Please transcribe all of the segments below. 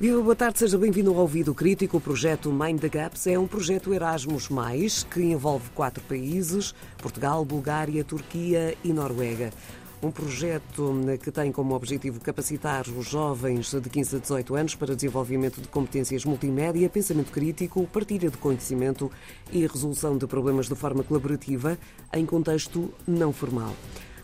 Viva, boa tarde, seja bem-vindo ao Ouvido Crítico. O projeto Mind the Gaps é um projeto Erasmus, que envolve quatro países: Portugal, Bulgária, Turquia e Noruega. Um projeto que tem como objetivo capacitar os jovens de 15 a 18 anos para desenvolvimento de competências multimédia, pensamento crítico, partilha de conhecimento e resolução de problemas de forma colaborativa em contexto não formal.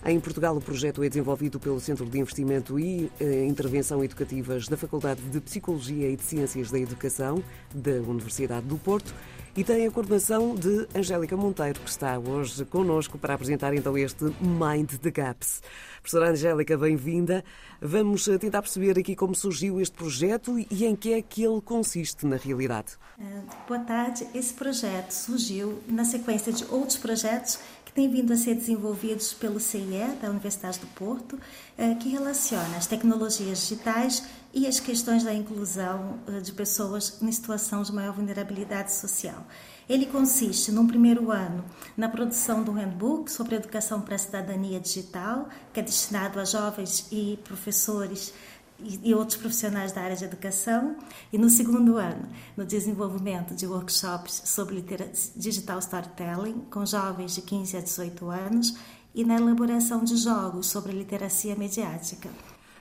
Em Portugal, o projeto é desenvolvido pelo Centro de Investimento e eh, Intervenção Educativas da Faculdade de Psicologia e de Ciências da Educação da Universidade do Porto e tem a coordenação de Angélica Monteiro, que está hoje connosco para apresentar então este Mind the Gaps. Professora Angélica, bem-vinda. Vamos eh, tentar perceber aqui como surgiu este projeto e em que é que ele consiste na realidade. Eh, boa tarde. Esse projeto surgiu na sequência de outros projetos têm vindo a ser desenvolvidos pelo CIE, da Universidade do Porto, eh, que relaciona as tecnologias digitais e as questões da inclusão eh, de pessoas em situação de maior vulnerabilidade social. Ele consiste, num primeiro ano, na produção do handbook sobre educação para a cidadania digital, que é destinado a jovens e professores e outros profissionais da área de educação, e no segundo ano, no desenvolvimento de workshops sobre digital storytelling com jovens de 15 a 18 anos e na elaboração de jogos sobre literacia mediática.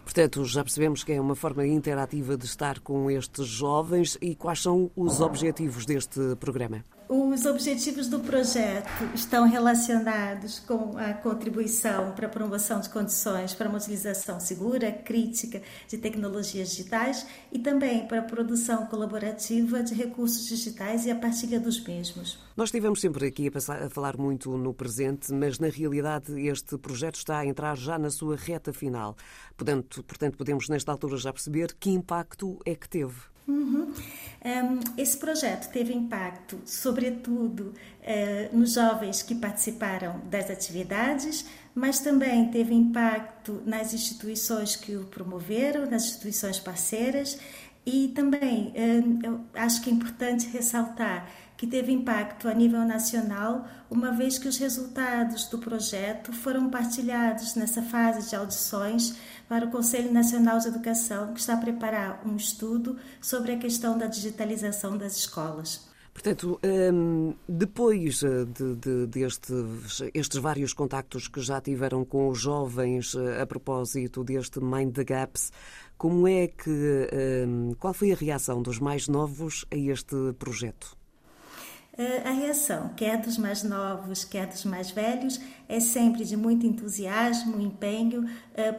Portanto, já percebemos que é uma forma interativa de estar com estes jovens e quais são os objetivos deste programa? Os objetivos do projeto estão relacionados com a contribuição para a promoção de condições para uma utilização segura, crítica de tecnologias digitais e também para a produção colaborativa de recursos digitais e a partilha dos mesmos. Nós estivemos sempre aqui a, passar, a falar muito no presente, mas na realidade este projeto está a entrar já na sua reta final. Portanto, portanto podemos nesta altura já perceber que impacto é que teve. Uhum. Um, esse projeto teve impacto, sobretudo, uh, nos jovens que participaram das atividades, mas também teve impacto nas instituições que o promoveram, nas instituições parceiras, e também um, acho que é importante ressaltar que teve impacto a nível nacional, uma vez que os resultados do projeto foram partilhados nessa fase de audições para o Conselho Nacional de Educação, que está a preparar um estudo sobre a questão da digitalização das escolas. Portanto, hum, depois eh, de, de, destes estes vários contactos que já tiveram com os jovens eh, a propósito deste Mind the Gaps, como é que, hum, qual foi a reação dos mais novos a este projeto? A reação, quer dos mais novos, quer dos mais velhos, é sempre de muito entusiasmo, empenho,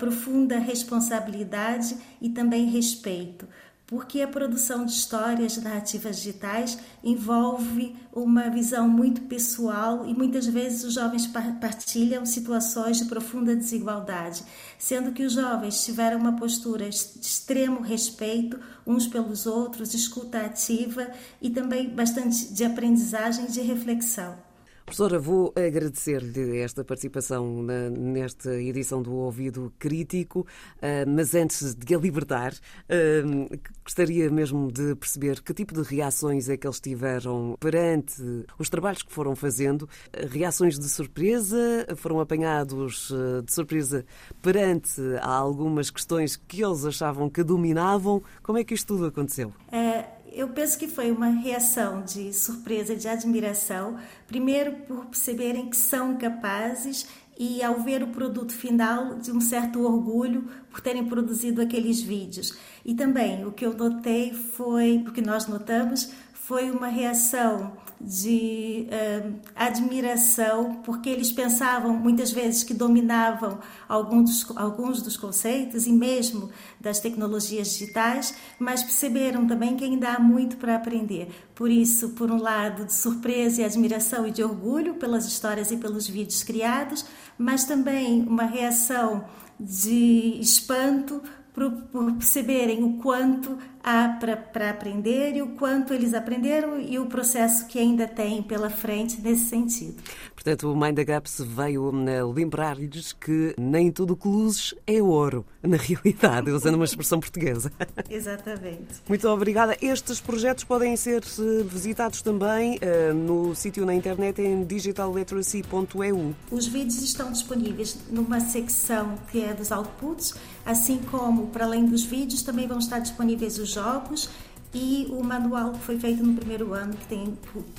profunda responsabilidade e também respeito, porque a produção de histórias narrativas digitais envolve uma visão muito pessoal e muitas vezes os jovens partilham situações de profunda desigualdade, sendo que os jovens tiveram uma postura de extremo respeito uns pelos outros, escuta ativa e também bastante de aprendizagem e de reflexão. Professora, vou agradecer-lhe esta participação na, nesta edição do Ouvido Crítico, uh, mas antes de a libertar, uh, gostaria mesmo de perceber que tipo de reações é que eles tiveram perante os trabalhos que foram fazendo. Reações de surpresa? Foram apanhados uh, de surpresa perante algumas questões que eles achavam que dominavam? Como é que isto tudo aconteceu? É eu penso que foi uma reação de surpresa, de admiração, primeiro por perceberem que são capazes e ao ver o produto final de um certo orgulho por terem produzido aqueles vídeos. E também o que eu notei foi, porque nós notamos, foi uma reação de uh, admiração, porque eles pensavam muitas vezes que dominavam alguns dos, alguns dos conceitos e mesmo das tecnologias digitais, mas perceberam também que ainda há muito para aprender. Por isso, por um lado, de surpresa e admiração e de orgulho pelas histórias e pelos vídeos criados, mas também uma reação de espanto por, por perceberem o quanto para aprender e o quanto eles aprenderam e o processo que ainda têm pela frente nesse sentido. Portanto, o Mind the Gaps veio né, lembrar-lhes que nem tudo que luzes é ouro, na realidade, usando uma expressão portuguesa. Exatamente. Muito obrigada. Estes projetos podem ser eh, visitados também uh, no sítio na internet em digitalliteracy.eu. Os vídeos estão disponíveis numa secção que é dos outputs assim como, para além dos vídeos, também vão estar disponíveis os jogos e o manual que foi feito no primeiro ano, que tem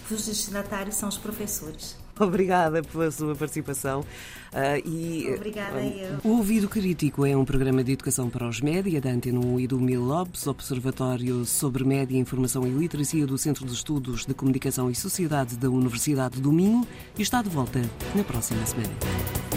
os destinatários são os professores. Obrigada pela sua participação. Uh, e, Obrigada um, eu. O Ouvido Crítico é um programa de educação para os média da Antena 1 e do Mil Lobes, Observatório sobre Média, Informação e Literacia do Centro de Estudos de Comunicação e Sociedade da Universidade do Minho e está de volta na próxima semana.